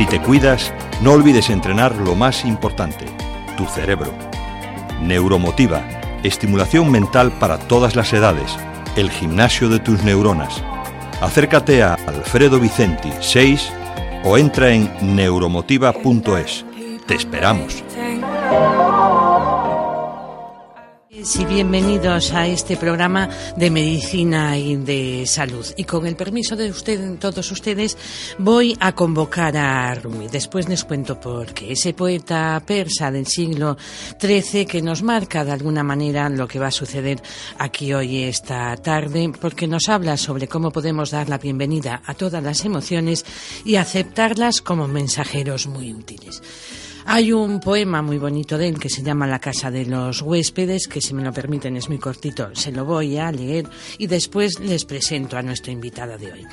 Si te cuidas, no olvides entrenar lo más importante, tu cerebro. Neuromotiva, estimulación mental para todas las edades, el gimnasio de tus neuronas. Acércate a Alfredo Vicenti 6 o entra en neuromotiva.es. Te esperamos. Y bienvenidos a este programa de medicina y de salud. Y con el permiso de usted, todos ustedes, voy a convocar a Rumi. Después les cuento por qué. Ese poeta persa del siglo XIII que nos marca de alguna manera lo que va a suceder aquí hoy esta tarde, porque nos habla sobre cómo podemos dar la bienvenida a todas las emociones y aceptarlas como mensajeros muy útiles. Hay un poema muy bonito de él que se llama La casa de los huéspedes, que si me lo permiten es muy cortito, se lo voy a leer y después les presento a nuestra invitada de hoy.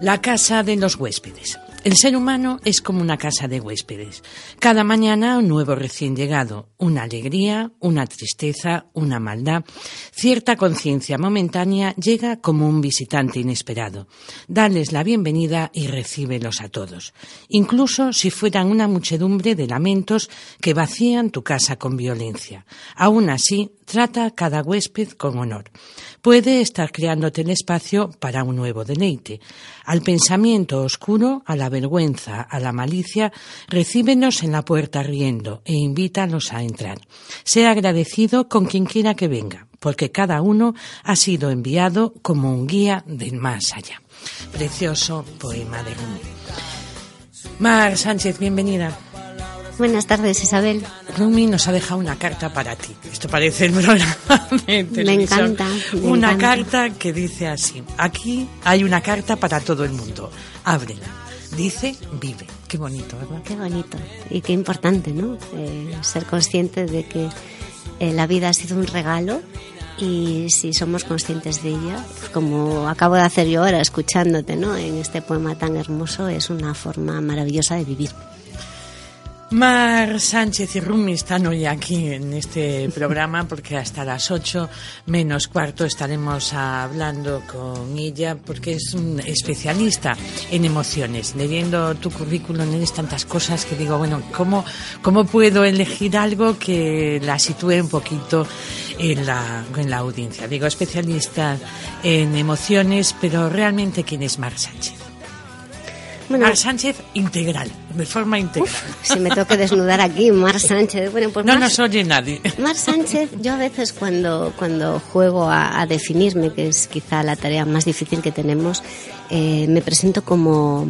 La casa de los huéspedes. El ser humano es como una casa de huéspedes. Cada mañana un nuevo recién llegado, una alegría, una tristeza, una maldad. Cierta conciencia momentánea llega como un visitante inesperado. Dales la bienvenida y recíbelos a todos, incluso si fueran una muchedumbre de lamentos que vacían tu casa con violencia. Aún así, trata cada huésped con honor. Puede estar creándote el espacio para un nuevo deleite. Al pensamiento oscuro, a la vergüenza, a la malicia, recíbenos en la puerta riendo e invítalos a entrar. Sea agradecido con quien quiera que venga, porque cada uno ha sido enviado como un guía del más allá. Precioso poema de Rumi. Mar Sánchez, bienvenida. Buenas tardes, Isabel. Rumi nos ha dejado una carta para ti. Esto parece el programa de televisión. Me encanta. una carta que dice así. Aquí hay una carta para todo el mundo. Ábrela. Dice, vive. Qué bonito, ¿verdad? Qué bonito. Y qué importante, ¿no? Eh, ser consciente de que eh, la vida ha sido un regalo y si somos conscientes de ella, pues como acabo de hacer yo ahora escuchándote, ¿no? En este poema tan hermoso, es una forma maravillosa de vivir. Mar Sánchez y Rumi están hoy aquí en este programa porque hasta las ocho menos cuarto estaremos hablando con ella porque es un especialista en emociones. Leyendo tu currículum lees tantas cosas que digo, bueno, ¿cómo, cómo puedo elegir algo que la sitúe un poquito en la, en la audiencia? Digo, especialista en emociones, pero realmente ¿quién es Mar Sánchez? Mar Sánchez integral, de forma integral. si me tengo que desnudar aquí, Mar Sánchez. Bueno, pues no nos oye nadie. Mar Sánchez, yo a veces cuando, cuando juego a, definirme, que es quizá la tarea más difícil que tenemos, eh, me presento como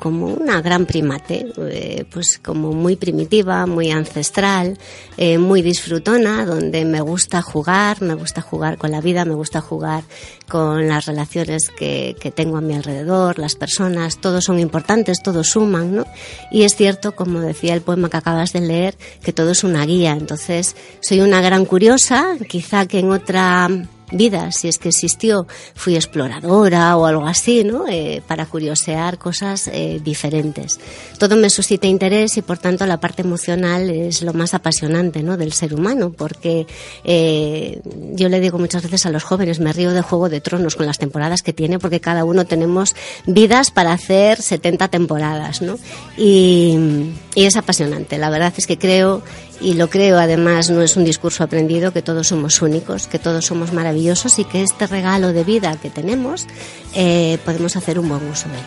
como una gran primate, eh, pues como muy primitiva, muy ancestral, eh, muy disfrutona, donde me gusta jugar, me gusta jugar con la vida, me gusta jugar con las relaciones que, que tengo a mi alrededor, las personas, todos son importantes, todos suman, ¿no? Y es cierto, como decía el poema que acabas de leer, que todo es una guía. Entonces, soy una gran curiosa, quizá que en otra vida, si es que existió, fui exploradora o algo así, ¿no? Eh, para curiosear cosas eh, diferentes. Todo me suscita interés y por tanto la parte emocional es lo más apasionante, ¿no? Del ser humano, porque eh, yo le digo muchas veces a los jóvenes, me río de Juego de Tronos con las temporadas que tiene, porque cada uno tenemos vidas para hacer 70 temporadas, ¿no? Y, y es apasionante. La verdad es que creo y lo creo además, no es un discurso aprendido, que todos somos únicos, que todos somos maravillosos y que este regalo de vida que tenemos eh, podemos hacer un buen uso de él.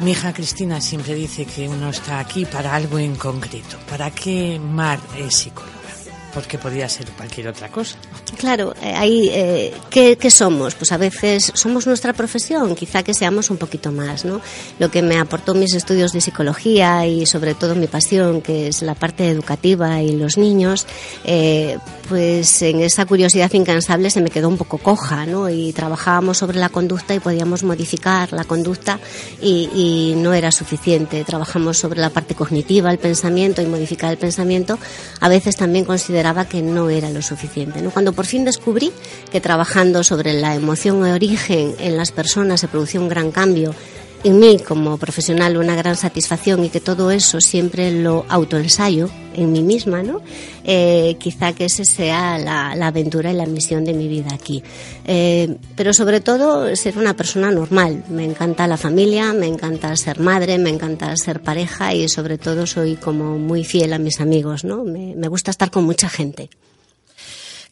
Mi hija Cristina siempre dice que uno está aquí para algo en concreto. ¿Para qué Mar es psicóloga? Porque podría ser cualquier otra cosa. Claro, eh, ahí, eh, ¿qué, somos? Pues a veces somos nuestra profesión, quizá que seamos un poquito más, ¿no? Lo que me aportó mis estudios de psicología y sobre todo mi pasión, que es la parte educativa y los niños, eh, pues en esa curiosidad incansable se me quedó un poco coja, ¿no? Y trabajábamos sobre la conducta y podíamos modificar la conducta y, y no era suficiente. Trabajamos sobre la parte cognitiva, el pensamiento y modificar el pensamiento. A veces también consideramos consideraba que no era lo suficiente. Cuando por fin descubrí que trabajando sobre la emoción de origen en las personas se producía un gran cambio en mí como profesional una gran satisfacción y que todo eso siempre lo autoensayo en mí misma, ¿no? Eh, quizá que esa sea la, aventura y la misión de mi vida aquí. Eh, pero sobre todo ser una persona normal. Me encanta la familia, me encanta ser madre, me encanta ser pareja y sobre todo soy como muy fiel a mis amigos, ¿no? me gusta estar con mucha gente.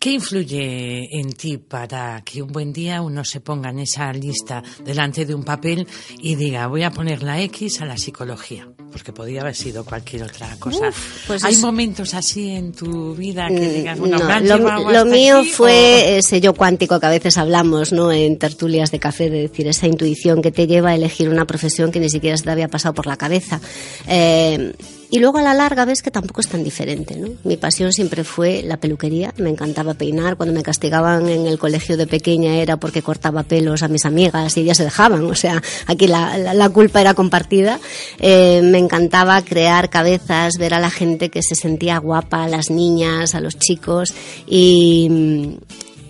¿Qué influye en ti para que un buen día uno se ponga en esa lista delante de un papel y diga, voy a poner la X a la psicología? Porque podría haber sido cualquier otra cosa. pues ¿Hay momentos así en tu vida que mm, digas, bueno, no, lo, mío fue ese yo cuántico que a veces hablamos ¿no? en tertulias de café, de decir, esa intuición que te lleva a elegir una profesión que ni siquiera se te había pasado por la cabeza. Eh, y luego a la larga ves que tampoco es tan diferente, ¿no? Mi pasión siempre fue la peluquería, me encantaba peinar, cuando me castigaban en el colegio de pequeña era porque cortaba pelos a mis amigas y ellas se dejaban, o sea, aquí la, culpa era compartida. Eh, me encantaba crear cabezas, ver a la gente que se sentía guapa, a las niñas, a los chicos y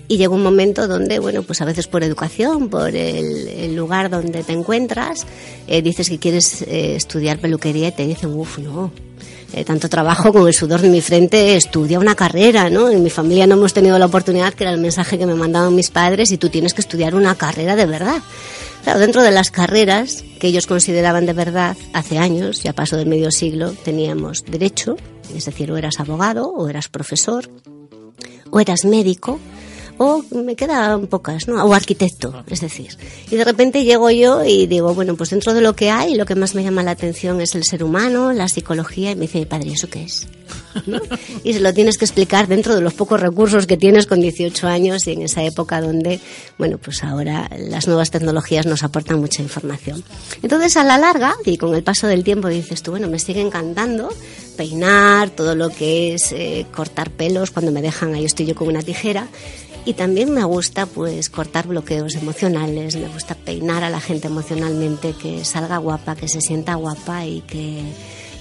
y llegó un momento donde, bueno, pues a veces por educación, por el, lugar donde te encuentras, eh, dices que quieres eh, estudiar peluquería y te dicen, uff, no, eh, tanto trabajo con el sudor de mi frente, estudia una carrera, ¿no? En mi familia no hemos tenido la oportunidad, que era el mensaje que me mandaban mis padres, y tú tienes que estudiar una carrera de verdad. Claro, dentro de las carreras que ellos consideraban de verdad, hace años, ya pasó del medio siglo, teníamos derecho, es decir, o eras abogado, o eras profesor, o eras médico, o me quedan pocas, ¿no? O arquitecto, es decir. Y de repente llego yo y digo, bueno, pues dentro de lo que hay, lo que más me llama la atención es el ser humano, la psicología, y me dice, padre, ¿eso qué es? Y se lo tienes que explicar dentro de los pocos recursos que tienes con 18 años y en esa época donde, bueno, pues ahora las nuevas tecnologías nos aportan mucha información. Entonces, a la larga, y con el paso del tiempo, dices tú, bueno, me sigue encantando peinar, todo lo que es eh, cortar pelos, cuando me dejan ahí estoy yo con una tijera, y también me gusta pues cortar bloqueos emocionales, me gusta peinar a la gente emocionalmente, que salga guapa, que se sienta guapa y que,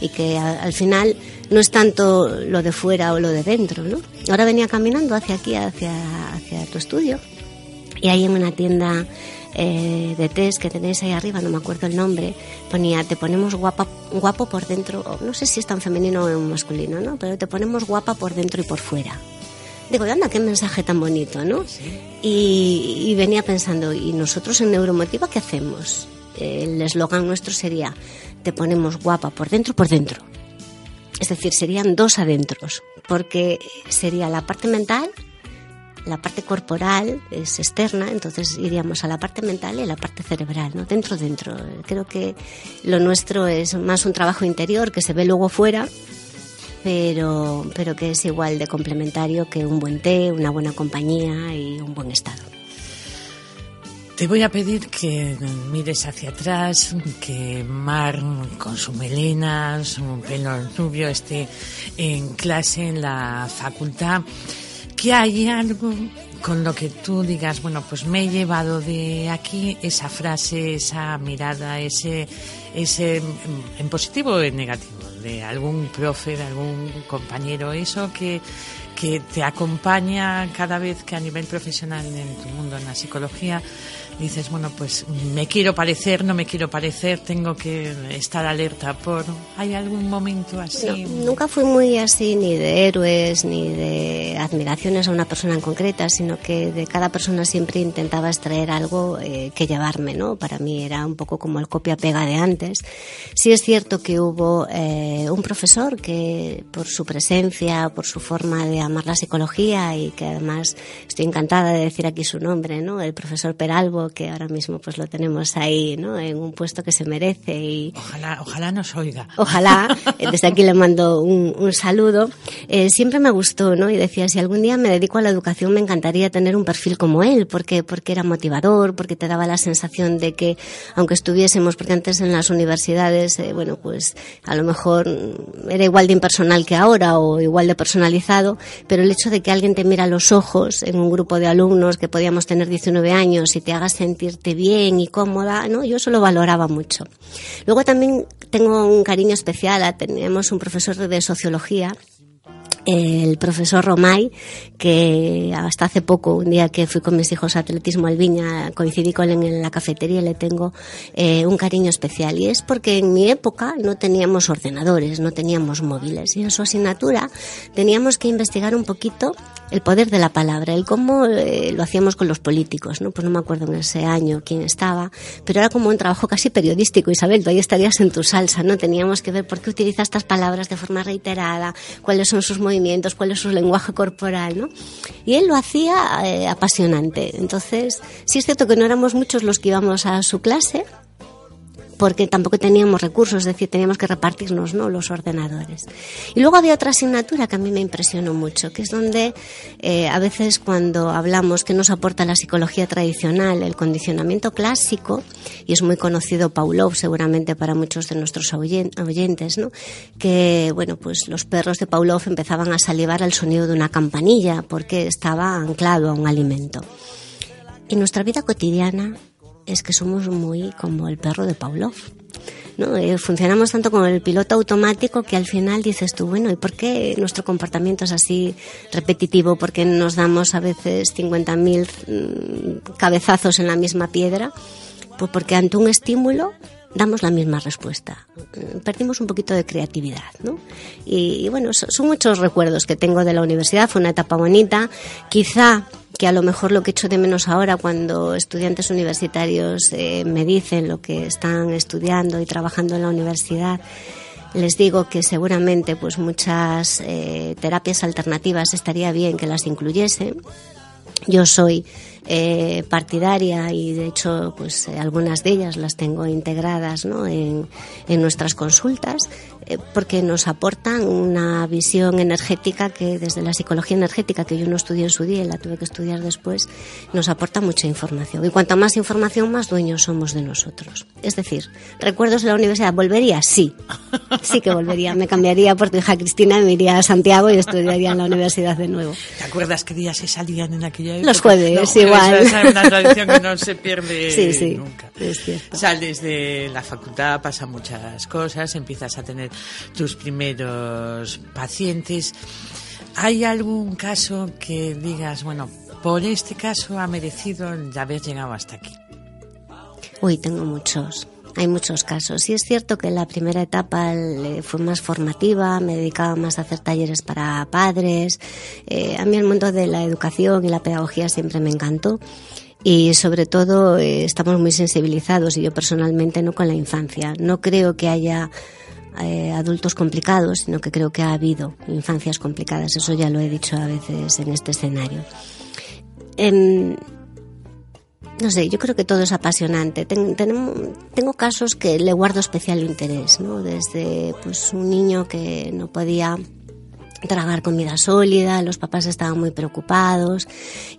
y que al final no es tanto lo de fuera o lo de dentro, ¿no? Ahora venía caminando hacia aquí, hacia, hacia tu estudio, y ahí en una tienda eh, de test que tenéis ahí arriba, no me acuerdo el nombre, ponía, te ponemos guapa, guapo por dentro, no sé si es tan femenino o masculino, ¿no? Pero te ponemos guapa por dentro y por fuera. Digo, anda, qué mensaje tan bonito, ¿no? Y, venía pensando, ¿y nosotros en Neuromotiva qué hacemos? El eslogan nuestro sería, te ponemos guapa por dentro, por dentro. Es decir, serían dos adentros, porque sería la parte mental, la parte corporal es externa, entonces iríamos a la parte mental y a la parte cerebral, ¿no? Dentro, dentro. Creo que lo nuestro es más un trabajo interior que se ve luego fuera pero, pero que es igual de complementario que un buen té, una buena compañía y un buen estado. Te voy a pedir que mires hacia atrás, que Mar con su melena, su pelo rubio esté en clase en la facultad, que hay algo con lo que tú digas, bueno, pues me he llevado de aquí esa frase, esa mirada, ese, ese en positivo o en negativo de algún profe, de algún compañero, eso que, que te acompaña cada vez que a nivel profesional en tu mundo, en la psicología, dices, bueno, pues me quiero parecer, no me quiero parecer, tengo que estar alerta por... ¿Hay algún momento así? nunca fui muy así ni de héroes ni de admiraciones a una persona en concreta, sino que de cada persona siempre intentaba extraer algo eh, que llevarme, ¿no? Para mí era un poco como el copia-pega de antes. Sí es cierto que hubo eh, un profesor que por su presencia, por su forma de amar la psicología y que además estoy encantada de decir aquí su nombre, ¿no? El profesor Peralbo, que ahora mismo pues lo tenemos ahí, ¿no? En un puesto que se merece y... Ojalá, ojalá nos oiga. Ojalá, eh, desde aquí le mando un, un saludo. Eh, siempre me gustó, ¿no? Y decía, si algún día me dedico a la educación me encantaría tener un perfil como él, porque, porque era motivador, porque te daba la sensación de que aunque estuviésemos, porque antes en las universidades, eh, bueno, pues a lo mejor era igual de impersonal que ahora o igual de personalizado, pero el hecho de que alguien te mira a los ojos en un grupo de alumnos que podíamos tener 19 años y te hagas sentirte bien y cómoda, ¿no? Yo eso lo valoraba mucho. Luego también tengo un cariño especial, teníamos un profesor de sociología el profesor Romay, que hasta hace poco, un día que fui con mis hijos a atletismo al Viña, coincidí con él en la cafetería le tengo eh, un cariño especial. Y es porque en mi época no teníamos ordenadores, no teníamos móviles. Y en su asignatura teníamos que investigar un poquito el poder de la palabra, el cómo eh, lo hacíamos con los políticos, ¿no? Pues no me acuerdo en ese año quién estaba, pero era como un trabajo casi periodístico, Isabel, tú ahí estarías en tu salsa, ¿no? Teníamos que ver por qué utiliza estas palabras de forma reiterada, cuáles son sus movimientos, cuál es su lenguaje corporal, ¿no? Y él lo hacía eh, apasionante. Entonces, sí es cierto que no éramos muchos los que íbamos a su clase, porque tampoco teníamos recursos, es decir, teníamos que repartirnos ¿no? los ordenadores. Y luego había otra asignatura que a mí me impresionó mucho, que es donde eh, a veces cuando hablamos que nos aporta la psicología tradicional, el condicionamiento clásico, y es muy conocido Pavlov seguramente para muchos de nuestros oyentes, ¿no? que bueno, pues los perros de Pavlov empezaban a salivar al sonido de una campanilla porque estaba anclado a un alimento. En nuestra vida cotidiana es que somos muy como el perro de Pavlov. ¿no? Eh, funcionamos tanto como el piloto automático que al final dices tú, bueno, ¿y por qué nuestro comportamiento es así repetitivo? ¿Por qué nos damos a veces 50.000 mm, cabezazos en la misma piedra? Pues porque ante un estímulo damos la misma respuesta. Mm, perdimos un poquito de creatividad, ¿no? Y, y bueno, son muchos recuerdos que tengo de la universidad, fue una etapa bonita. Quizá que a lo mejor lo que echo de menos ahora cuando estudiantes universitarios eh, me dicen lo que están estudiando y trabajando en la universidad, les digo que seguramente pues muchas eh, terapias alternativas estaría bien que las incluyesen. Yo soy eh, partidaria y de hecho pues algunas de ellas las tengo integradas ¿no? en, en nuestras consultas eh, porque nos aportan una visión energética que desde la psicología energética que yo no estudié en su día y la tuve que estudiar después, nos aporta mucha información. Y cuanta más información, más dueños somos de nosotros. Es decir, recuerdos de la universidad, ¿volvería? Sí, sí que volvería. Me cambiaría por tu hija Cristina, me iría a Santiago y estudiaría en la universidad de nuevo. ¿Te acuerdas qué días se salían en aquella época? Los jueves, igual. Esa es una tradición que no se pierde sí, sí, nunca. Es. Sales de la facultad, pasan muchas cosas, empiezas a tener tus primeros pacientes. ¿Hay algún caso que digas, bueno, por este caso ha merecido haber llegado hasta aquí? Uy, tengo muchos. Hay muchos casos. Y es cierto que la primera etapa fue más formativa, me dedicaba más a hacer talleres para padres. Eh, a mí el mundo de la educación y la pedagogía siempre me encantó y sobre todo eh, estamos muy sensibilizados y yo personalmente no con la infancia. No creo que haya eh, adultos complicados, sino que creo que ha habido infancias complicadas. Eso ya lo he dicho a veces en este escenario. Em, no sé, yo creo que todo es apasionante. tengo casos que le guardo especial interés, ¿no? Desde pues un niño que no podía tragar comida sólida, los papás estaban muy preocupados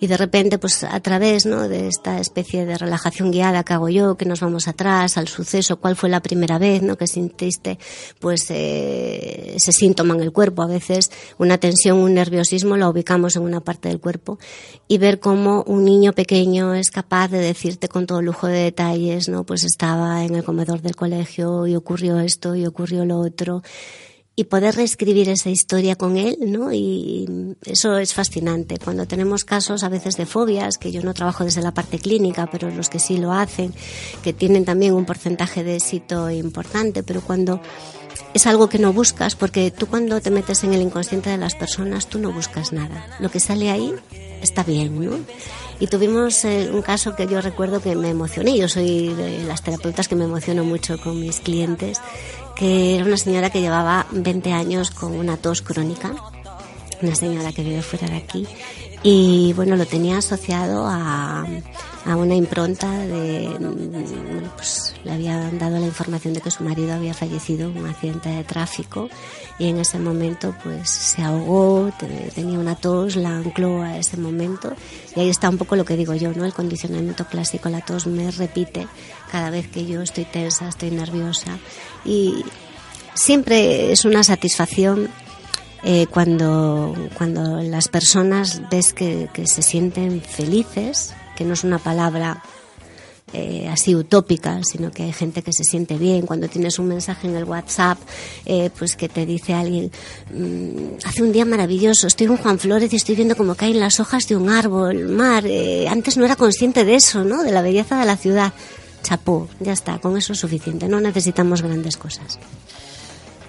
y de repente pues a través ¿no? de esta especie de relajación guiada que hago yo, que nos vamos atrás al suceso, cuál fue la primera vez ¿no? que sintiste pues eh, ese síntoma en el cuerpo, a veces una tensión, un nerviosismo lo ubicamos en una parte del cuerpo y ver cómo un niño pequeño es capaz de decirte con todo lujo de detalles, ¿no? pues estaba en el comedor del colegio y ocurrió esto y ocurrió lo otro y poder reescribir esa historia con él, ¿no? Y eso es fascinante. Cuando tenemos casos a veces de fobias, que yo no trabajo desde la parte clínica, pero los que sí lo hacen, que tienen también un porcentaje de éxito importante, pero cuando es algo que no buscas, porque tú cuando te metes en el inconsciente de las personas, tú no buscas nada. Lo que sale ahí está bien, ¿no? Y tuvimos eh, un caso que yo recuerdo que me emocioné. Yo soy de las terapeutas que me emociono mucho con mis clientes que era una señora que llevaba 20 años con una tos crónica, una señora que vive fuera de aquí, y bueno, lo tenía asociado a, a una impronta de, pues le había dado la información de que su marido había fallecido en un accidente de tráfico y en ese momento pues se ahogó, tenía una tos, la ancló a ese momento y ahí está un poco lo que digo yo, ¿no? El condicionamiento clásico, la tos me repite cada vez que yo estoy tensa, estoy nerviosa y siempre es una satisfacción eh, cuando, cuando las personas ves que, se sienten felices, que no es una palabra eh, así utópica, sino que hay gente que se siente bien. Cuando tienes un mensaje en el WhatsApp, eh, pues que te dice alguien, mm, hace un día maravilloso, estoy en Juan Flores y estoy viendo cómo caen las hojas de un árbol, mar. Eh, antes no era consciente de eso, ¿no? De la belleza de la ciudad. Chapó, ya está, con eso es suficiente, no necesitamos grandes cosas.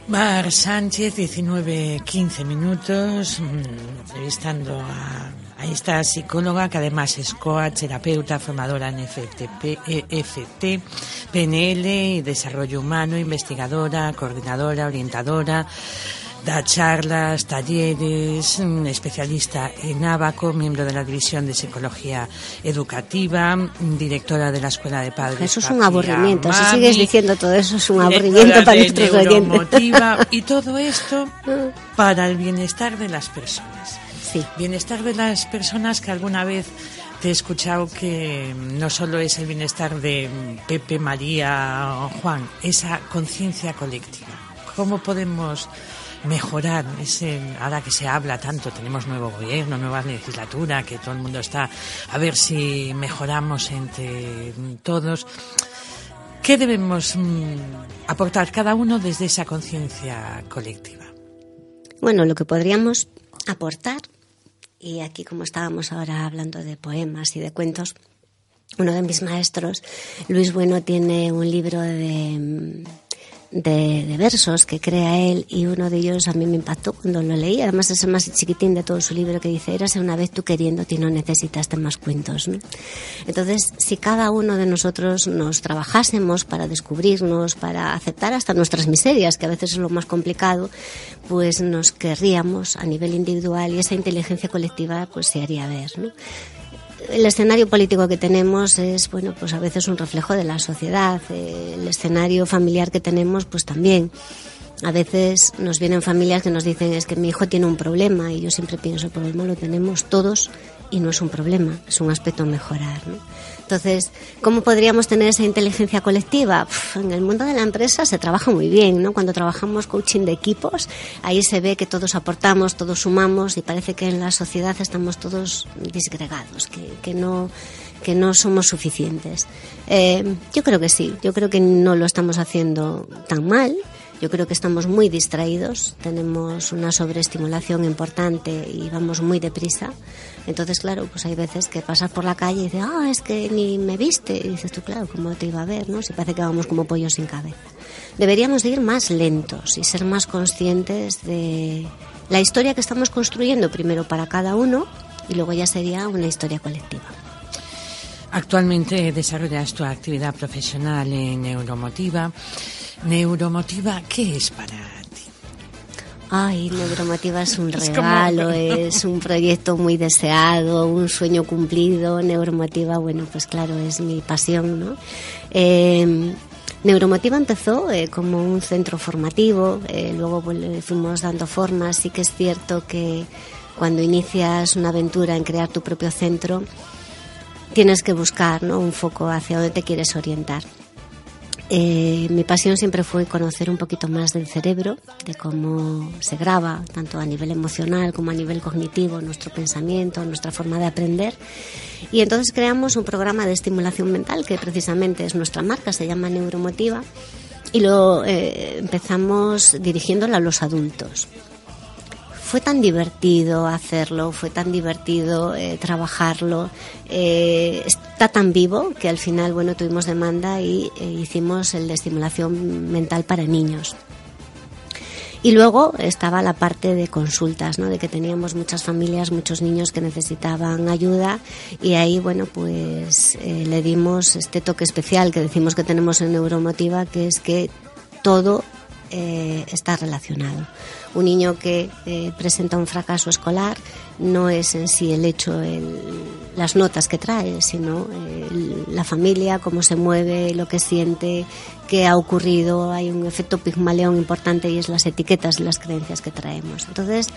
Mar Sánchez, 19-15 minutos, mm, entrevistando a, a, esta psicóloga que además es coach, terapeuta, formadora en FTP, EFT, PNL y desarrollo humano, investigadora, coordinadora, orientadora da charlas, talleres, mm, especialista en Abaco, miembro de la División de Psicología Educativa, directora de la Escuela de Padres. Eso es un aburrimiento. si sigues diciendo todo eso, es un aburrimiento para nuestros oyentes. Y todo esto para el bienestar de las personas. Sí. Bienestar de las personas que alguna vez te he escuchado que no solo es el bienestar de Pepe, María o Juan, esa conciencia colectiva. ¿Cómo podemos mejorar ese ahora que se habla tanto tenemos nuevo gobierno nueva legislatura que todo el mundo está a ver si mejoramos entre todos qué debemos mm, aportar cada uno desde esa conciencia colectiva bueno lo que podríamos aportar y aquí como estábamos ahora hablando de poemas y de cuentos uno de mis maestros Luis Bueno tiene un libro de de, versos que crea él y uno de ellos a mí me impactó cuando lo leí. Además es el más chiquitín de todo su libro que dice, érase una vez tú queriéndote y no necesitaste más cuentos. Entonces, si cada uno de nosotros nos trabajásemos para descubrirnos, para aceptar hasta nuestras miserias, que a veces es lo más complicado, pues nos querríamos a nivel individual y esa inteligencia colectiva pues se haría ver. El escenario político que tenemos es, bueno, pues a veces un reflejo de la sociedad. El escenario familiar que tenemos, pues también. A veces nos vienen familias que nos dicen es que mi hijo tiene un problema y yo siempre pienso el problema lo tenemos todos y no es un problema, es un aspecto a mejorar. ¿no? Entonces, ¿cómo podríamos tener esa inteligencia colectiva? en el mundo de la empresa se trabaja muy bien, ¿no? Cuando trabajamos coaching de equipos, ahí se ve que todos aportamos, todos sumamos y parece que en la sociedad estamos todos disgregados, que, que no que no somos suficientes. Eh, yo creo que sí, yo creo que no lo estamos haciendo tan mal. Yo creo que estamos muy distraídos, tenemos una sobreestimulación importante y vamos muy deprisa. Entonces, claro, pues hay veces que pasas por la calle y dices, ah, es que ni me viste. Y dices tú, claro, ¿cómo te iba a ver? ¿no? Si parece que vamos como pollos sin cabeza. Deberíamos de ir más lentos y ser más conscientes de la historia que estamos construyendo primero para cada uno y luego ya sería una historia colectiva. Actualmente desarrollas tu actividad profesional en Neuromotiva. Neuromotiva, ¿qué es para? Ay, Neuromotiva es un regalo, es, un proyecto muy deseado, un sueño cumplido. Neuromotiva, bueno, pues claro, es mi pasión, ¿no? Eh, Neuromotiva empezó eh, como un centro formativo, eh, luego pues, fuimos dando formas. Sí que es cierto que cuando inicias una aventura en crear tu propio centro, tienes que buscar ¿no? un foco hacia donde te quieres orientar. Eh, mi pasión siempre fue conocer un poquito más del cerebro, de cómo se graba, tanto a nivel emocional como a nivel cognitivo, nuestro pensamiento, nuestra forma de aprender. Y entonces creamos un programa de estimulación mental que precisamente es nuestra marca, se llama Neuromotiva, y lo eh, empezamos dirigiéndolo a los adultos fue tan divertido hacerlo, fue tan divertido eh, trabajarlo, eh, está tan vivo que al final, bueno, tuvimos demanda y eh, hicimos el de estimulación mental para niños. Y luego estaba la parte de consultas, ¿no? De que teníamos muchas familias, muchos niños que necesitaban ayuda y ahí, bueno, pues le dimos este toque especial que decimos que tenemos en Neuromotiva, que es que todo está relacionado. Un niño que eh, presenta un fracaso escolar no es en sí el hecho, el, las notas que trae, sino la familia, cómo se mueve, lo que siente, qué ha ocurrido, hay un efecto pigmaleón importante y es las etiquetas las creencias que traemos. Entonces,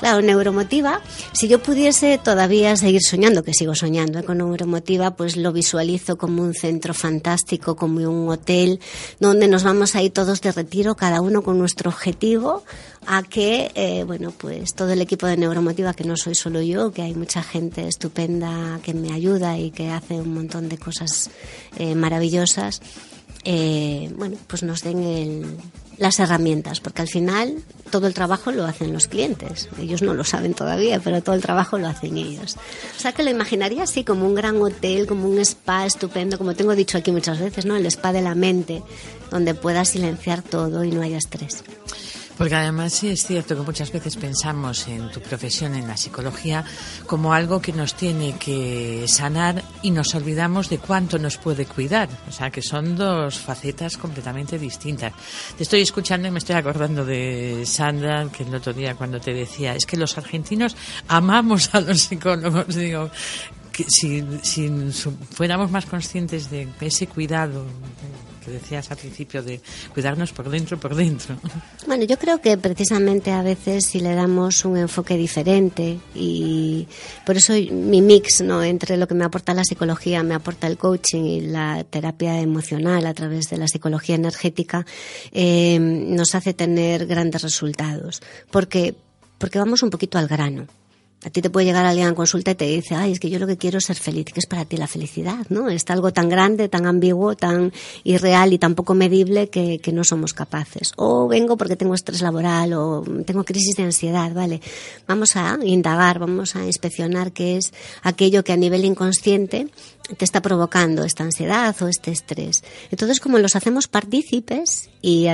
claro, neuromotiva, si yo pudiese todavía seguir soñando, que sigo soñando ¿eh? con neuromotiva, pues lo visualizo como un centro fantástico, como un hotel, donde nos vamos a ir todos de retiro, cada uno con nuestro objetivo, a que, eh, bueno, pues todo el equipo de Neuromotiva, que no soy solo yo, que hay mucha gente estupenda que me ayuda y que hace un montón de cosas eh, maravillosas, eh, bueno, pues nos den las herramientas, porque al final todo el trabajo lo hacen los clientes. Ellos no lo saben todavía, pero todo el trabajo lo hacen ellos. O sea que lo imaginaría así, como un gran hotel, como un spa estupendo, como tengo dicho aquí muchas veces, ¿no? El spa de la mente, donde puedas silenciar todo y no haya estrés. Porque además sí es cierto que muchas veces pensamos en tu profesión, en la psicología, como algo que nos tiene que sanar y nos olvidamos de cuánto nos puede cuidar. O sea, que son dos facetas completamente distintas. Te estoy escuchando y me estoy acordando de Sandra, que el otro día cuando te decía, es que los argentinos amamos a los psicólogos. Digo, que si, si fuéramos más conscientes de ese cuidado que decías al principio de cuidarnos por dentro, por dentro. Bueno, yo creo que precisamente a veces si le damos un enfoque diferente y por eso mi mix no entre lo que me aporta la psicología, me aporta el coaching y la terapia emocional a través de la psicología energética, eh, nos hace tener grandes resultados. Porque, porque vamos un poquito al grano. A ti te puede llegar alguien a consulta y te dice, ay, es que yo lo que quiero es ser feliz. ¿Qué es para ti la felicidad? ¿No? Está algo tan grande, tan ambiguo, tan irreal y tan poco medible que, que no somos capaces. O vengo porque tengo estrés laboral o tengo crisis de ansiedad, ¿vale? Vamos a indagar, vamos a inspeccionar qué es aquello que a nivel inconsciente te está provocando esta ansiedad o este estrés. Entonces, como los hacemos partícipes y,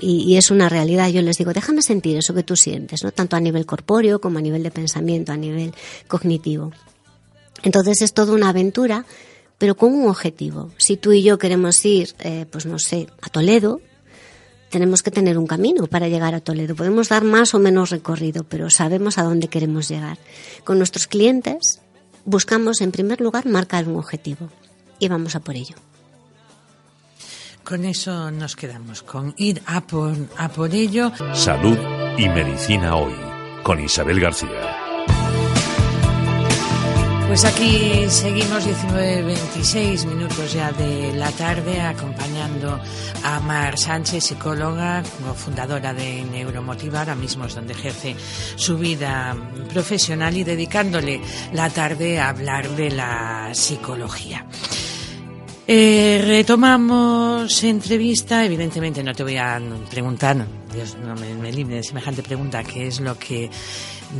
y, es una realidad, yo les digo, déjame sentir eso que tú sientes, ¿no? tanto a nivel corpóreo como a nivel de pensamiento, a nivel cognitivo. Entonces es toda una aventura, pero con un objetivo. Si tú y yo queremos ir, eh, pues no sé, a Toledo, tenemos que tener un camino para llegar a Toledo. Podemos dar más o menos recorrido, pero sabemos a dónde queremos llegar. Con nuestros clientes buscamos en primer lugar marcar un objetivo y vamos a por ello. Con eso nos quedamos, con ir a por, a por ello. Salud y medicina hoy, con Isabel García. Pues aquí seguimos 19-26 minutos ya de la tarde acompañando a Mar Sánchez, psicóloga, fundadora de Neuromotiva, ahora mismo es donde ejerce su vida profesional y dedicándole la tarde a hablar de la psicología. Eh, retomamos entrevista. Evidentemente no te voy a preguntar, Dios no me, me libre de semejante pregunta, qué es lo que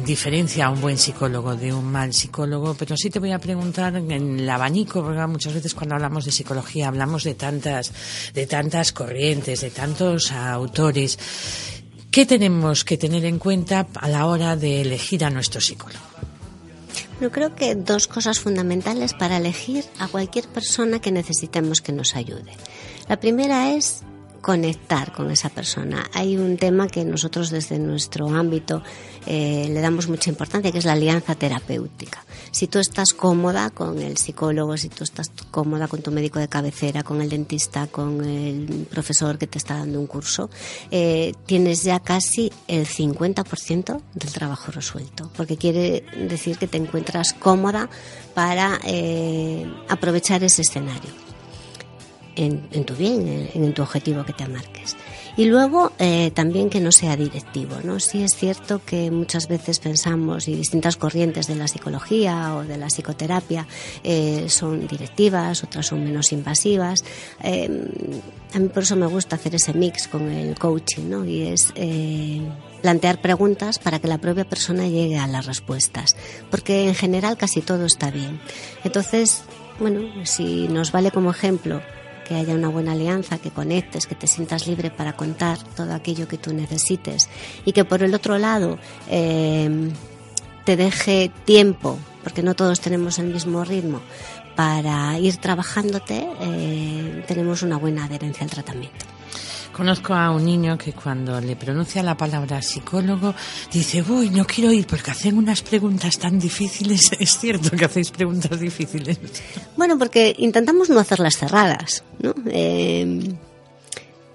diferencia a un buen psicólogo de un mal psicólogo, pero sí te voy a preguntar en el abanico, porque muchas veces cuando hablamos de psicología hablamos de tantas, de tantas corrientes, de tantos autores. ¿Qué tenemos que tener en cuenta a la hora de elegir a nuestro psicólogo? Yo creo que dos cosas fundamentales para elegir a cualquier persona que necesitemos que nos ayude. La primera es conectar con esa persona. Hay un tema que nosotros desde nuestro ámbito eh, le damos mucha importancia, que es la alianza terapéutica. Si tú estás cómoda con el psicólogo, si tú estás cómoda con tu médico de cabecera, con el dentista, con el profesor que te está dando un curso, eh, tienes ya casi el 50% del trabajo resuelto, porque quiere decir que te encuentras cómoda para eh, aprovechar ese escenario en, tu bien, en, tu objetivo que te marques. Y luego eh, también que no sea directivo, ¿no? Sí es cierto que muchas veces pensamos y distintas corrientes de la psicología o de la psicoterapia eh, son directivas, otras son menos invasivas. Eh, a mí por eso me gusta hacer ese mix con el coaching, ¿no? Y es plantear preguntas para que la propia persona llegue a las respuestas, porque en general casi todo está bien. Entonces, bueno, si nos vale como ejemplo que haya una buena alianza, que conectes, que te sientas libre para contar todo aquello que tú necesites y que por el otro lado em, te deje tiempo, porque no todos tenemos el mismo ritmo, para ir trabajándote, eh, tenemos una buena adherencia al tratamiento. Conozco a un niño que cuando le pronuncia la palabra psicólogo dice, uy, no quiero ir porque hacen unas preguntas tan difíciles. Es cierto que hacéis preguntas difíciles. Bueno, porque intentamos no hacerlas cerradas, ¿no? Eh,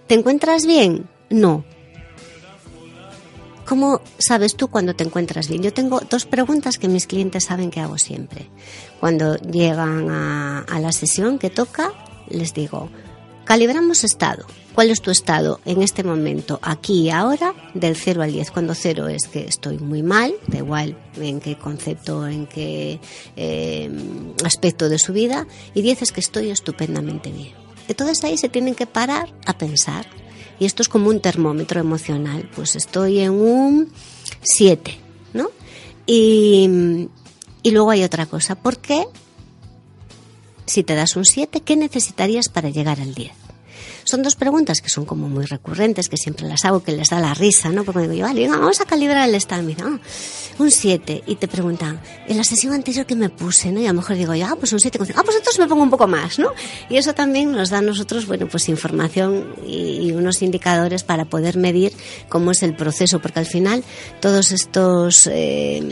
¿Te encuentras bien? No. ¿Cómo sabes tú cuando te encuentras bien? Yo tengo dos preguntas que mis clientes saben que hago siempre. Cuando llegan a, a la sesión que toca, les digo, calibramos estado. ¿Cuál es tu estado en este momento, aquí y ahora, del 0 al 10? Cuando 0 es que estoy muy mal, da igual en qué concepto, en qué eh, aspecto de su vida, y 10 es que estoy estupendamente bien. Entonces ahí se tienen que parar a pensar y esto es como un termómetro emocional. Pues estoy en un 7, ¿no? Y, y luego hay otra cosa. ¿Por qué? Si te das un 7, ¿qué necesitarías para llegar al 10? Son dos preguntas que son como muy recurrentes, que siempre las hago, que les da la risa, ¿no? Porque digo yo, vale, vamos a calibrar el. Mira, ah, un 7. Y te preguntan, en la sesión anterior que me puse, ¿no? Y a lo mejor digo yo, ah, pues un 7. Ah, pues entonces me pongo un poco más, ¿no? Y eso también nos da a nosotros, bueno, pues información y, unos indicadores para poder medir cómo es el proceso, porque al final todos estos, eh,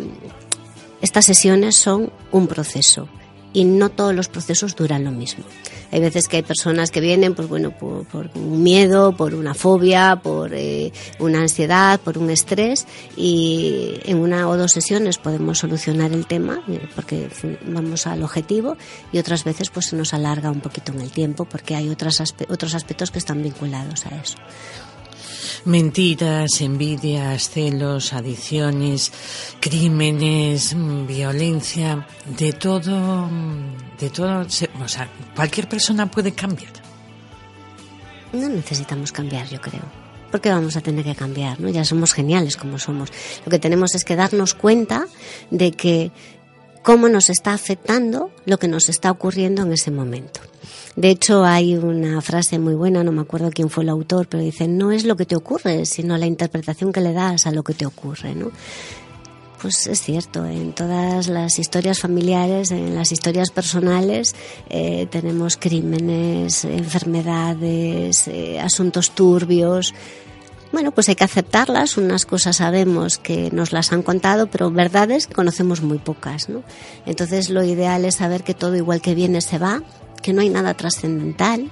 estas sesiones son un proceso y no todos los procesos duran lo mismo. Hay veces que hay personas que vienen, pues bueno, por, un miedo, por una fobia, por eh, una ansiedad, por un estrés y en una o dos sesiones podemos solucionar el tema eh, porque vamos al objetivo y otras veces pues se nos alarga un poquito en el tiempo porque hay otras otros aspectos que están vinculados a eso. Mentiras, envidias, celos, adicciones, crímenes, mm, violencia, de todo, mm, de todo, o sea, cualquier persona puede cambiar. No necesitamos cambiar, yo creo. Porque vamos a tener que cambiar, ¿no? Ya somos geniales como somos. Lo que tenemos es que darnos cuenta de que cómo nos está afectando lo que nos está ocurriendo en ese momento. De hecho, hay una frase muy buena, no me acuerdo quién fue el autor, pero dice, no es lo que te ocurre, sino la interpretación que le das a lo que te ocurre, ¿no? Pues es cierto, en todas las historias familiares, en las historias personales, eh, tenemos crímenes, enfermedades, eh, asuntos turbios. Bueno, pues hay que aceptarlas. Unas cosas sabemos que nos las han contado, pero verdades conocemos muy pocas, ¿no? Entonces lo ideal es saber que todo igual que viene se va, que no hay nada trascendental.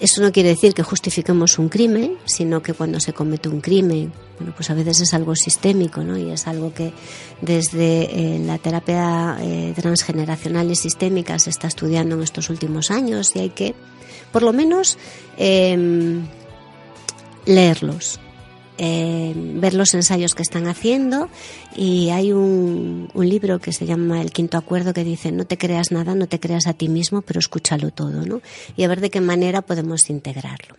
Eso no quiere decir que justifiquemos un crimen, sino que cuando se comete un crimen, bueno, pues a veces es algo sistémico, ¿no? Y es algo que desde eh, la terapia eh, transgeneracional y sistémica se está estudiando en estos últimos años y hay que, por lo menos, em, leerlos, eh, ver los ensayos que están haciendo y hay un, un, libro que se llama El Quinto Acuerdo que dice no te creas nada, no te creas a ti mismo, pero escúchalo todo, ¿no? Y a ver de qué manera podemos integrarlo.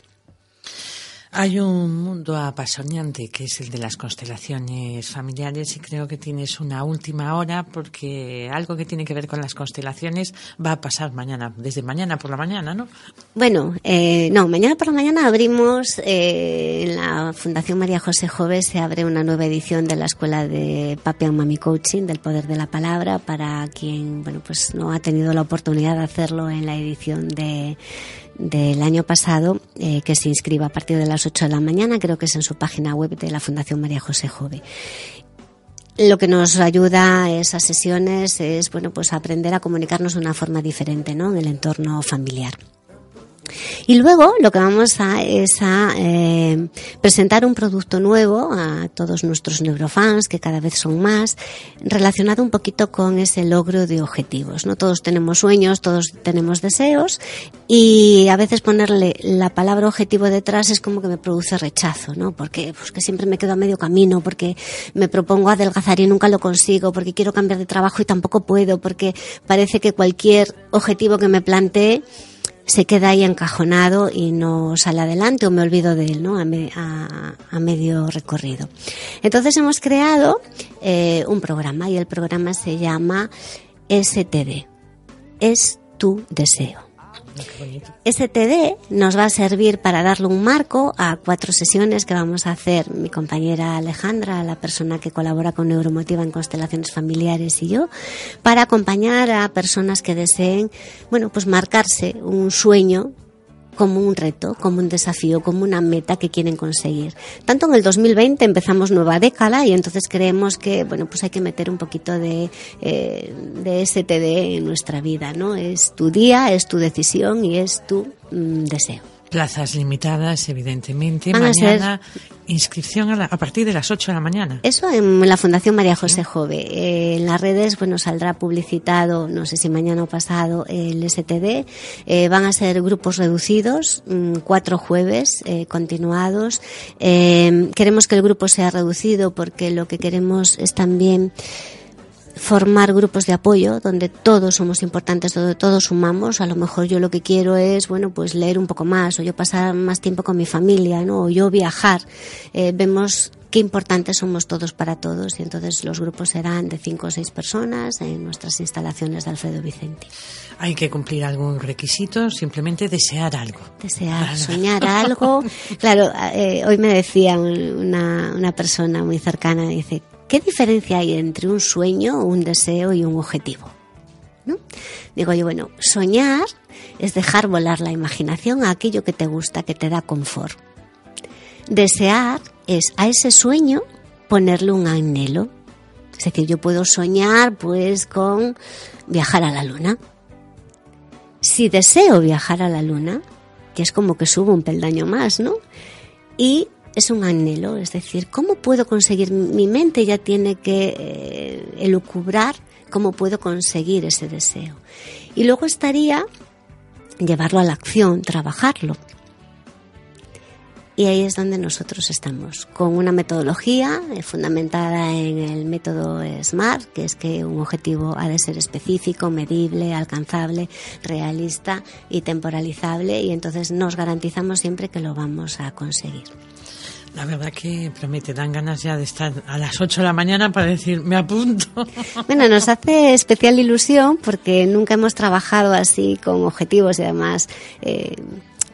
Hay un mundo apasionante que es el de las constelaciones familiares y creo que tienes una última hora porque algo que tiene que ver con las constelaciones va a pasar mañana, desde mañana por la mañana, ¿no? Bueno, eh, no, mañana por la mañana abrimos eh, en la Fundación María José Jove se abre una nueva edición de la Escuela de Papi and Mami Coaching del Poder de la Palabra para quien, bueno, pues no ha tenido la oportunidad de hacerlo en la edición de del año pasado eh, que se inscriba a partir de las 8 de la mañana, creo que es en su página web de la Fundación María José Jove. Lo que nos ayuda esas sesiones es bueno, pues aprender a comunicarnos de una forma diferente ¿no? en el entorno familiar. Y luego lo que vamos a es a eh, presentar un producto nuevo a todos nuestros neurofans, que cada vez son más, relacionado un poquito con ese logro de objetivos. No todos tenemos sueños, todos tenemos deseos y a veces ponerle la palabra objetivo detrás es como que me produce rechazo, ¿no? Porque pues, que siempre me quedo a medio camino, porque me propongo adelgazar y nunca lo consigo, porque quiero cambiar de trabajo y tampoco puedo, porque parece que cualquier objetivo que me plantee se queda ahí encajonado y no sale adelante o me olvido de él, ¿no? A, medio recorrido. Entonces hemos creado eh, un programa y el programa se llama STD. Es tu deseo. STD nos va a servir para darle un marco a cuatro sesiones que vamos a hacer mi compañera Alejandra, la persona que colabora con Neuromotiva en constelaciones familiares y yo, para acompañar a personas que deseen, bueno, pues marcarse un sueño como un reto, como un desafío, como una meta que quieren conseguir. Tanto en el 2020 empezamos nueva década y entonces creemos que bueno pues hay que meter un poquito de, eh, de STD en nuestra vida, ¿no? Es tu día, es tu decisión y es tu mm, deseo. Plazas limitadas, evidentemente. mañana inscripción a, partir de las 8 de la mañana. Eso en la Fundación María José Jove. Eh, en las redes, bueno, saldrá publicitado, no sé si mañana o pasado, el STD. Eh, van a ser grupos reducidos, mm, cuatro jueves eh, continuados. queremos que el grupo sea reducido porque lo que queremos es también formar grupos de apoyo donde todos somos importantes, donde todos sumamos. A lo mejor yo lo que quiero es, bueno, pues leer un poco más o yo pasar más tiempo con mi familia, ¿no? O yo viajar. Eh, vemos qué importantes somos todos para todos y entonces los grupos serán de cinco o seis personas en nuestras instalaciones de Alfredo Vicente. Hay que cumplir algún requisito, simplemente desear algo. Desear, soñar algo. Claro, eh, hoy me decía una, una persona muy cercana, dice, ¿Qué diferencia hay entre un sueño, un deseo y un objetivo? ¿No? Digo yo, bueno, soñar es dejar volar la imaginación a aquello que te gusta, que te da confort. Desear es a ese sueño ponerle un anhelo. Es decir, yo puedo soñar pues con viajar a la luna. Si deseo viajar a la luna, que es como que subo un peldaño más, ¿no? Y es un anhelo, es decir, ¿cómo puedo conseguir? Mi mente ya tiene que eh, elucubrar cómo puedo conseguir ese deseo. Y luego estaría llevarlo a la acción, trabajarlo. Y ahí es donde nosotros estamos, con una metodología eh, fundamentada en el método SMART, que es que un objetivo ha de ser específico, medible, alcanzable, realista y temporalizable, y entonces nos garantizamos siempre que lo vamos a conseguir. La verdad que promete, dan ganas ya de estar a las 8 de la mañana para decir, me apunto. Bueno, nos hace especial ilusión porque nunca hemos trabajado así con objetivos y además eh,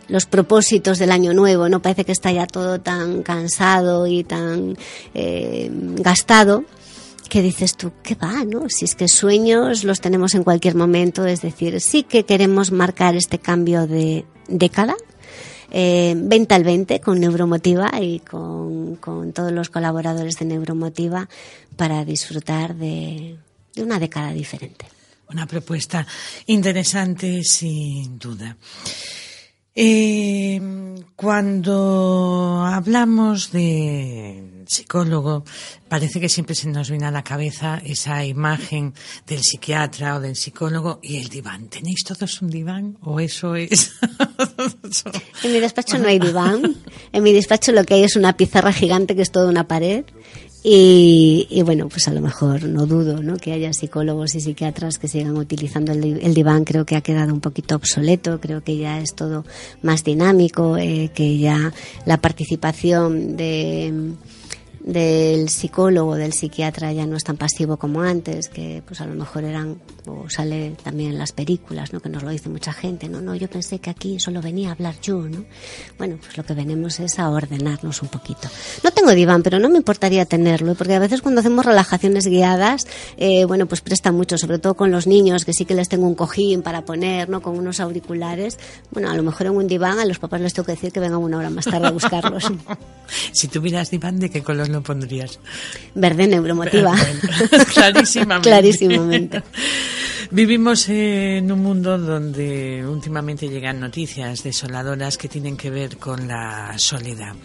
los propósitos del año nuevo, ¿no? Parece que está ya todo tan cansado y tan eh, gastado que dices tú, ¿qué va, no? Si es que sueños los tenemos en cualquier momento, es decir, sí que queremos marcar este cambio de década, eh, Venta al 20 con Neuromotiva y con, todos los colaboradores de Neuromotiva para disfrutar de, una década diferente. Una propuesta interesante, sin duda. Eh, cuando hablamos de psicólogo, parece que siempre se nos viene a la cabeza esa imagen del psiquiatra o del psicólogo y el diván. ¿Tenéis todos un diván o eso es? en mi despacho no hay diván. En mi despacho lo que hay es una pizarra gigante que es toda una pared y, bueno, pues a lo mejor no dudo ¿no? que haya psicólogos y psiquiatras que sigan utilizando el, diván. Creo que ha quedado un poquito obsoleto, creo que ya es todo más dinámico, eh, que ya la participación de del psicólogo, del psiquiatra ya no es tan pasivo como antes, que pues a lo mejor eran, o sale también en las películas, ¿no? que nos lo dice mucha gente, no, no, yo pensé que aquí solo venía a hablar yo, ¿no? Bueno, pues lo que venimos es a ordenarnos un poquito. No tengo diván, pero no me importaría tenerlo, porque a veces cuando hacemos relajaciones guiadas, eh, bueno, pues presta mucho, sobre todo con los niños, que sí que les tengo un cojín para poner, ¿no? Con unos auriculares. Bueno, a lo mejor en un diván a los papás les tengo que decir que vengan una hora más tarde a buscarlos. si tuvieras diván, ¿de qué color lo pondrías? Verde neuromotiva. Clarísimamente. Clarísimamente. Vivimos en un mundo donde últimamente llegan noticias desoladoras que tienen que ver con la soledad.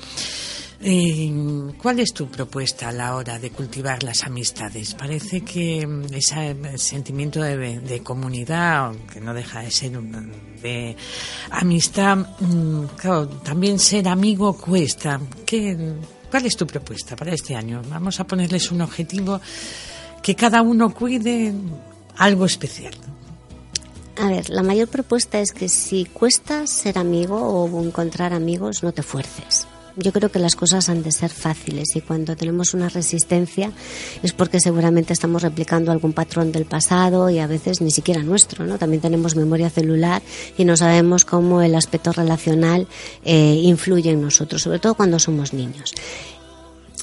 Eh, ¿Cuál es tu propuesta a la hora de cultivar las amistades? Parece que mm, ese sentimiento de, comunidad, que no deja de ser de amistad, mm, claro, también ser amigo cuesta. ¿Qué, ¿Cuál es tu propuesta para este año? Vamos a ponerles un objetivo que cada uno cuide algo especial. A ver, la mayor propuesta es que si cuesta ser amigo o encontrar amigos, no te fuerces yo creo que las cosas han de ser fáciles y cuando tenemos una resistencia es porque seguramente estamos replicando algún patrón del pasado y a veces ni siquiera nuestro, ¿no? También tenemos memoria celular y no sabemos cómo el aspecto relacional eh, influye en nosotros, sobre todo cuando somos niños.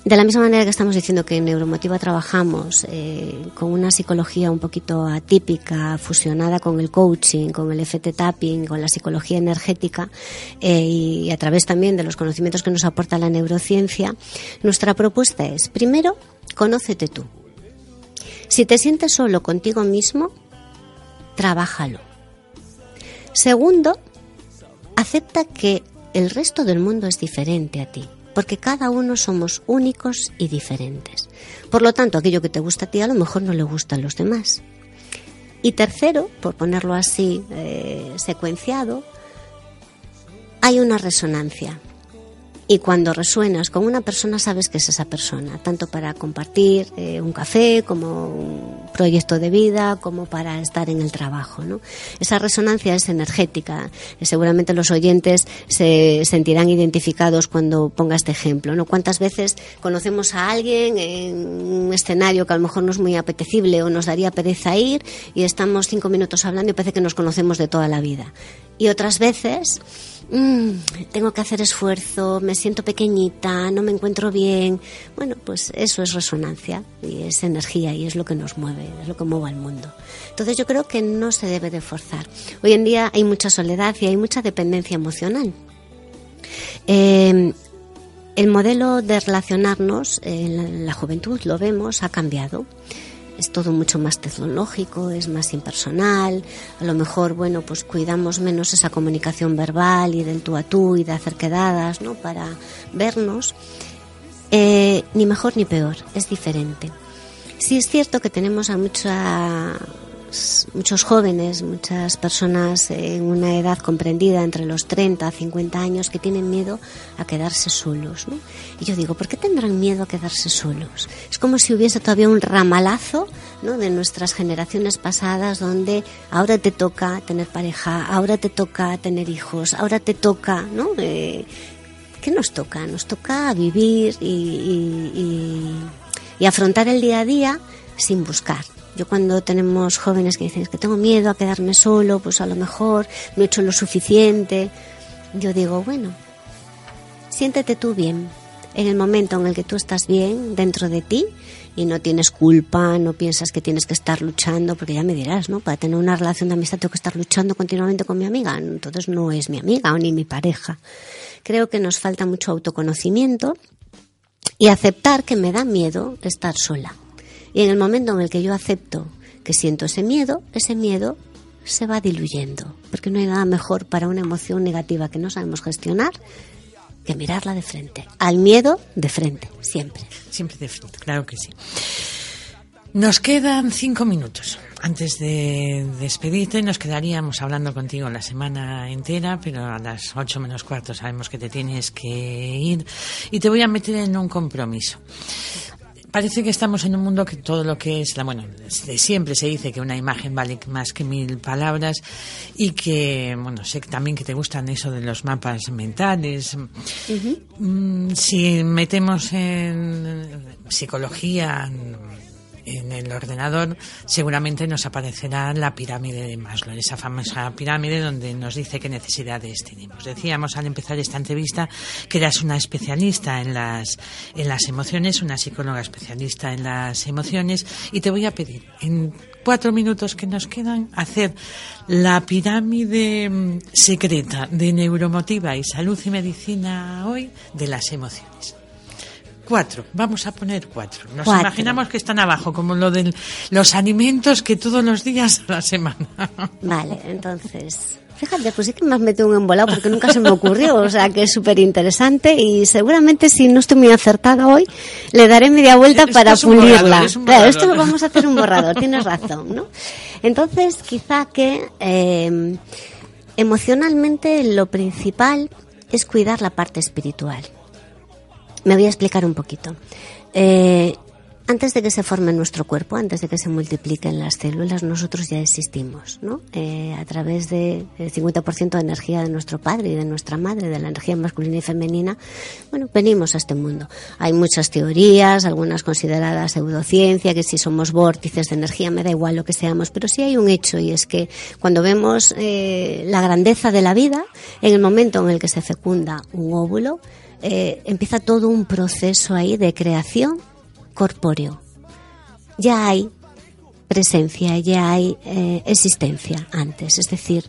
De la misma manera que estamos diciendo que en Neuromotiva trabajamos eh, con una psicología un poquito atípica, fusionada con el coaching, con el FT tapping, con la psicología energética eh, y a través también de los conocimientos que nos aporta la neurociencia, nuestra propuesta es, primero, conócete tú. Si te sientes solo contigo mismo, trabájalo. Segundo, acepta que el resto del mundo es diferente a ti, porque cada uno somos únicos y diferentes. Por lo tanto, aquello que te gusta a ti a lo mejor no le gusta a los demás. Y tercero, por ponerlo así eh, secuenciado, hay una resonancia. Y cuando resuenas con una persona sabes que es esa persona, tanto para compartir eh, un café como un proyecto de vida, como para estar en el trabajo. ¿no? Esa resonancia es energética. Seguramente los oyentes se sentirán identificados cuando ponga este ejemplo. ¿no? ¿Cuántas veces conocemos a alguien en un escenario que a lo mejor no es muy apetecible o nos daría pereza ir y estamos cinco minutos hablando y parece que nos conocemos de toda la vida? Y otras veces mm, tengo que hacer esfuerzo, me siento pequeñita, no me encuentro bien. Bueno, pues eso es resonancia y es energía y es lo que nos mueve, es lo que mueve al mundo. Entonces yo creo que no se debe de forzar. Hoy en día hay mucha soledad y hay mucha dependencia emocional. Eh, el modelo de relacionarnos en la juventud, lo vemos, ha cambiado es todo mucho más tecnológico, es más impersonal, a lo mejor, bueno, pues cuidamos menos esa comunicación verbal y del tú a tú y de hacer quedadas, ¿no? Para vernos. Eh, ni mejor ni peor, es diferente. Sí es cierto que tenemos a mucha muchos jóvenes, muchas personas en una edad comprendida entre los 30 a 50 años que tienen miedo a quedarse solos. Y yo digo, ¿por qué tendrán miedo a quedarse solos? Es como si hubiese todavía un ramalazo ¿no? de nuestras generaciones pasadas donde ahora te toca tener pareja, ahora te toca tener hijos, ahora te toca, ¿no? Eh, ¿Qué nos toca? Nos toca vivir y afrontar el día a día sin buscar. Yo cuando tenemos jóvenes que dicen que tengo miedo a quedarme solo, pues a lo mejor no he hecho lo suficiente, yo digo, bueno, siéntete tú bien. En el momento en el que tú estás bien dentro de ti y no tienes culpa, no piensas que tienes que estar luchando, porque ya me dirás, ¿no? Para tener una relación de amistad tengo que estar luchando continuamente con mi amiga, entonces no es mi amiga o ni mi pareja. Creo que nos falta mucho autoconocimiento y aceptar que me da miedo estar sola y en el momento en el que yo acepto que siento ese miedo, ese miedo se va diluyendo, porque no hay nada mejor para una emoción negativa que no sabemos gestionar que mirarla de frente. Al miedo de frente, siempre. Siempre de frente, claro que sí. Nos quedan cinco minutos. Antes de despedirte, nos quedaríamos hablando contigo la semana entera, pero a las ocho menos cuarto sabemos que te tienes que ir y te voy a meter en un compromiso parece que estamos en un mundo que todo lo que es, la, bueno, de siempre se dice que una imagen vale más que mil palabras y que, bueno, sé también que te gustan eso de los mapas mentales. Mm, si metemos en psicología, en el ordenador, seguramente nos aparecerá la pirámide de Maslow, esa famosa pirámide donde nos dice qué necesidades tenemos. Decíamos al empezar esta entrevista que eras una especialista en las, en las emociones, una psicóloga especialista en las emociones, y te voy a pedir en cuatro minutos que nos quedan hacer la pirámide mm, secreta de neuromotiva y salud y medicina hoy de las emociones. Cuatro, vamos a poner cuatro. Nos imaginamos que están abajo, como lo de los alimentos que todos los días a la semana. Vale, entonces, fíjate, pues sí que me has metido un embolado porque nunca se me ocurrió, o sea que es súper interesante y seguramente si no estoy muy acertada hoy, le daré media vuelta para pulirla. claro, esto lo vamos a hacer un borrador, tienes razón, ¿no? Entonces, quizá que eh, emocionalmente lo principal es cuidar la parte espiritual. Me voy a explicar un poquito. Eh, antes de que se forme nuestro cuerpo, antes de que se multipliquen las células, nosotros ya existimos, ¿no? Eh, a través del 50% de energía de nuestro padre y de nuestra madre, de la energía masculina y femenina, bueno, venimos a este mundo. Hay muchas teorías, algunas consideradas pseudociencia, que si somos vórtices de energía, me da igual lo que seamos, pero sí hay un hecho y es que cuando vemos eh, la grandeza de la vida, en el momento en el que se fecunda un óvulo, eh, empieza todo un proceso ahí de creación corpóreo. Ya hay presencia, ya hay eh, existencia antes, es decir,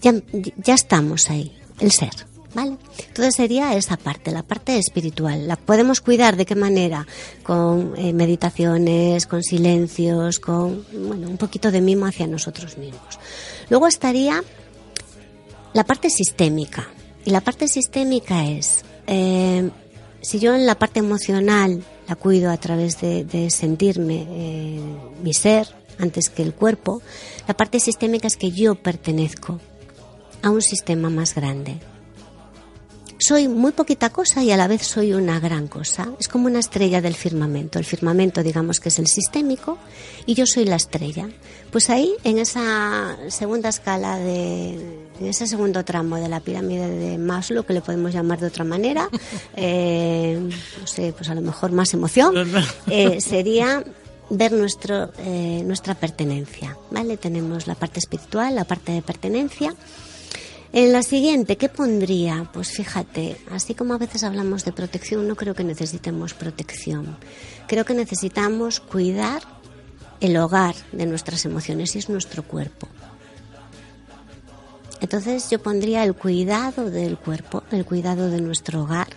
ya, ya estamos ahí, el ser. ¿Vale? Entonces sería esa parte, la parte espiritual. ¿La podemos cuidar de qué manera? Con eh, meditaciones, con silencios, con bueno, un poquito de mimo hacia nosotros mismos. Luego estaría la parte sistémica, Y la parte sistémica es, eh, si yo en la parte emocional la cuido a través de, sentirme eh, mi ser antes que el cuerpo, la parte sistémica es que yo pertenezco a un sistema más grande. Soy muy poquita cosa y a la vez soy una gran cosa. Es como una estrella del firmamento. El firmamento, digamos que es el sistémico y yo soy la estrella. Pues ahí, en esa segunda escala de, en ese segundo tramo de la pirámide de Maslow, que le podemos llamar de otra manera, eh, no sé, pues a lo mejor más emoción, eh, sería ver nuestro, eh, nuestra pertenencia. ¿vale? Tenemos la parte espiritual, la parte de pertenencia en la siguiente, ¿qué pondría? Pues fíjate, así como a veces hablamos de protección, no creo que necesitemos protección. Creo que necesitamos cuidar el hogar de nuestras emociones y es nuestro cuerpo. Entonces yo pondría el cuidado del cuerpo, el cuidado de nuestro hogar.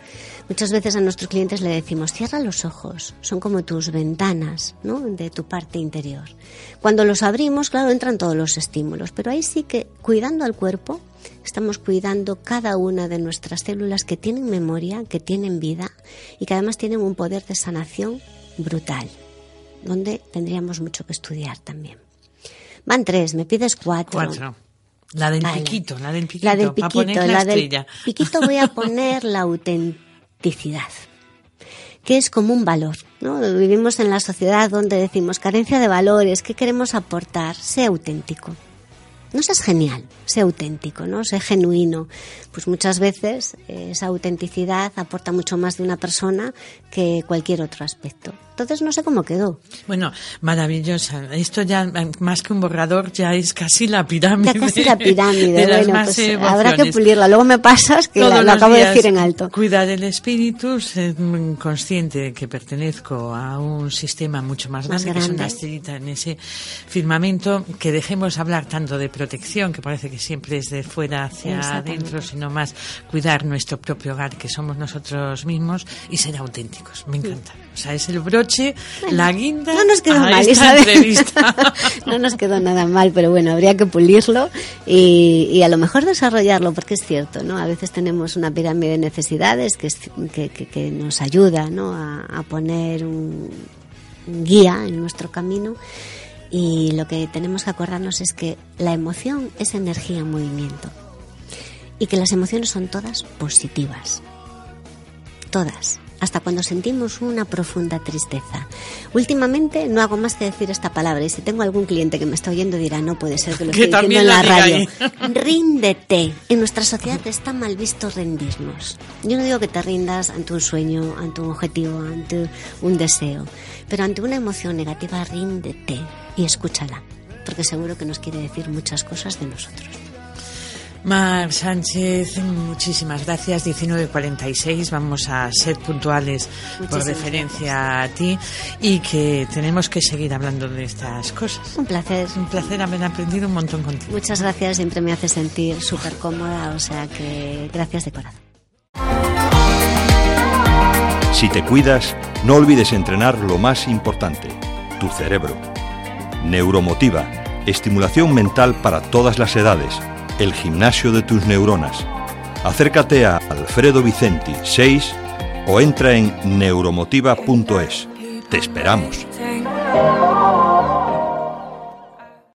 Muchas veces a nuestros clientes le decimos, cierra los ojos, son como tus ventanas ¿no? de tu parte interior. Cuando los abrimos, claro, entran todos los estímulos, pero ahí sí que cuidando al cuerpo, estamos cuidando cada una de nuestras células que tienen memoria, que tienen vida y que además tienen un poder de sanación brutal, donde tendríamos mucho que estudiar también. Van tres, me pides cuatro. Cuatro. La del piquito, la del piquito. La del piquito, la, del piquito voy a poner la autenticidad que es como un valor. ¿no? Vivimos en la sociedad donde decimos carencia de valores, ¿qué queremos aportar? Sé auténtico no seas genial, sé auténtico, ¿no? Sé genuino. Pues muchas veces eh, esa autenticidad aporta mucho más de una persona que cualquier otro aspecto. Entonces no sé cómo quedó. Bueno, maravillosa. Esto ya, más que un borrador, ya es casi la pirámide. Ya casi la pirámide. bueno, pues habrá que pulirla. Luego me pasas que lo acabo de decir en alto. Cuidar el espíritu, ser consciente de que pertenezco a un sistema mucho más, grande, que es una estrellita en ese firmamento, que dejemos hablar tanto de protección, que parece que siempre es de fuera hacia adentro, sino más cuidar nuestro propio hogar, que somos nosotros mismos, y ser auténticos. Me encanta. O sea, es el broche, la guinda. No nos quedó mal esta entrevista. no nos quedó nada mal, pero bueno, habría que pulirlo y, a lo mejor desarrollarlo, porque es cierto, ¿no? A veces tenemos una pirámide de necesidades que, que, nos ayuda, ¿no? A, poner un, guía en nuestro camino. Y lo que tenemos que acordarnos es que la emoción es energía en movimiento y que las emociones son todas positivas. Todas hasta cuando sentimos una profunda tristeza. Últimamente no hago más que decir esta palabra y si tengo algún cliente que me está oyendo dirá, no puede ser que lo esté diciendo en la radio. Ríndete. En nuestra sociedad está mal visto rendirnos. Yo no digo que te rindas ante un sueño, ante un objetivo, ante un deseo, pero ante una emoción negativa ríndete y escúchala, porque seguro que nos quiere decir muchas cosas de nosotros. Mar Sánchez, muchísimas gracias. 19.46, vamos a ser puntuales por referencia a ti y que tenemos que seguir hablando de estas cosas. Un placer. Un placer haber aprendido un montón contigo. Muchas gracias, siempre me hace sentir súper cómoda, o sea que gracias de corazón. Si te cuidas, no olvides entrenar lo más importante, tu cerebro. Neuromotiva, estimulación mental para todas las edades el gimnasio de tus neuronas. Acércate a Alfredo Vicenti 6 o entra en neuromotiva.es. Te esperamos.